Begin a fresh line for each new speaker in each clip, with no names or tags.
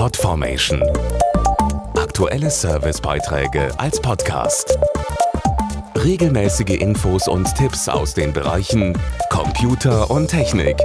Podformation. Aktuelle Servicebeiträge als Podcast. Regelmäßige Infos und Tipps aus den Bereichen Computer und Technik.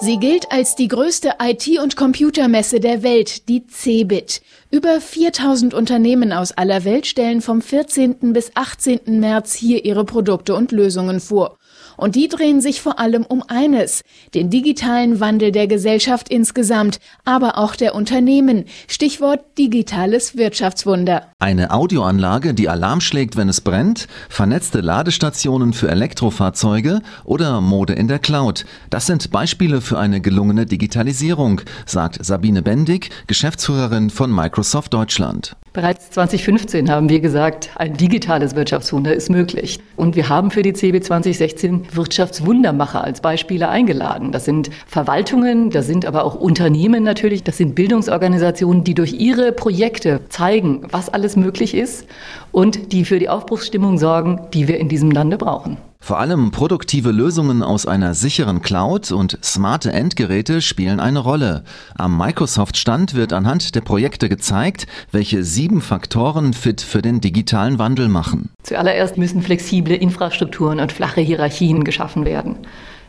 Sie gilt als die größte IT- und Computermesse der Welt, die CeBIT. Über 4000 Unternehmen aus aller Welt stellen vom 14. bis 18. März hier ihre Produkte und Lösungen vor. Und die drehen sich vor allem um eines, den digitalen Wandel der Gesellschaft insgesamt, aber auch der Unternehmen. Stichwort digitales Wirtschaftswunder.
Eine Audioanlage, die Alarm schlägt, wenn es brennt, vernetzte Ladestationen für Elektrofahrzeuge oder Mode in der Cloud. Das sind Beispiele für eine gelungene Digitalisierung, sagt Sabine Bendig, Geschäftsführerin von Microsoft Deutschland.
Bereits 2015 haben wir gesagt, ein digitales Wirtschaftswunder ist möglich. Und wir haben für die CB 2016 Wirtschaftswundermacher als Beispiele eingeladen. Das sind Verwaltungen, das sind aber auch Unternehmen natürlich, das sind Bildungsorganisationen, die durch ihre Projekte zeigen, was alles möglich ist und die für die Aufbruchsstimmung sorgen, die wir in diesem Lande brauchen.
Vor allem produktive Lösungen aus einer sicheren Cloud und smarte Endgeräte spielen eine Rolle. Am Microsoft-Stand wird anhand der Projekte gezeigt, welche sieben Faktoren fit für den digitalen Wandel machen.
Zuallererst müssen flexible Infrastrukturen und flache Hierarchien geschaffen werden.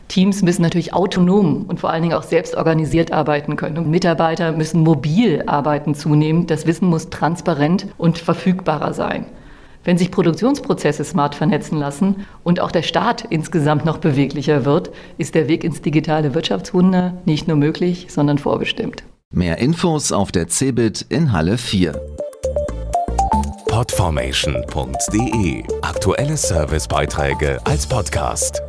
Teams müssen natürlich autonom und vor allen Dingen auch selbst organisiert arbeiten können. Und Mitarbeiter müssen mobil arbeiten zunehmend. Das Wissen muss transparent und verfügbarer sein. Wenn sich Produktionsprozesse smart vernetzen lassen und auch der Staat insgesamt noch beweglicher wird, ist der Weg ins digitale Wirtschaftswunder nicht nur möglich, sondern vorbestimmt.
Mehr Infos auf der CeBIT in Halle 4.
Podformation.de Aktuelle Servicebeiträge als Podcast.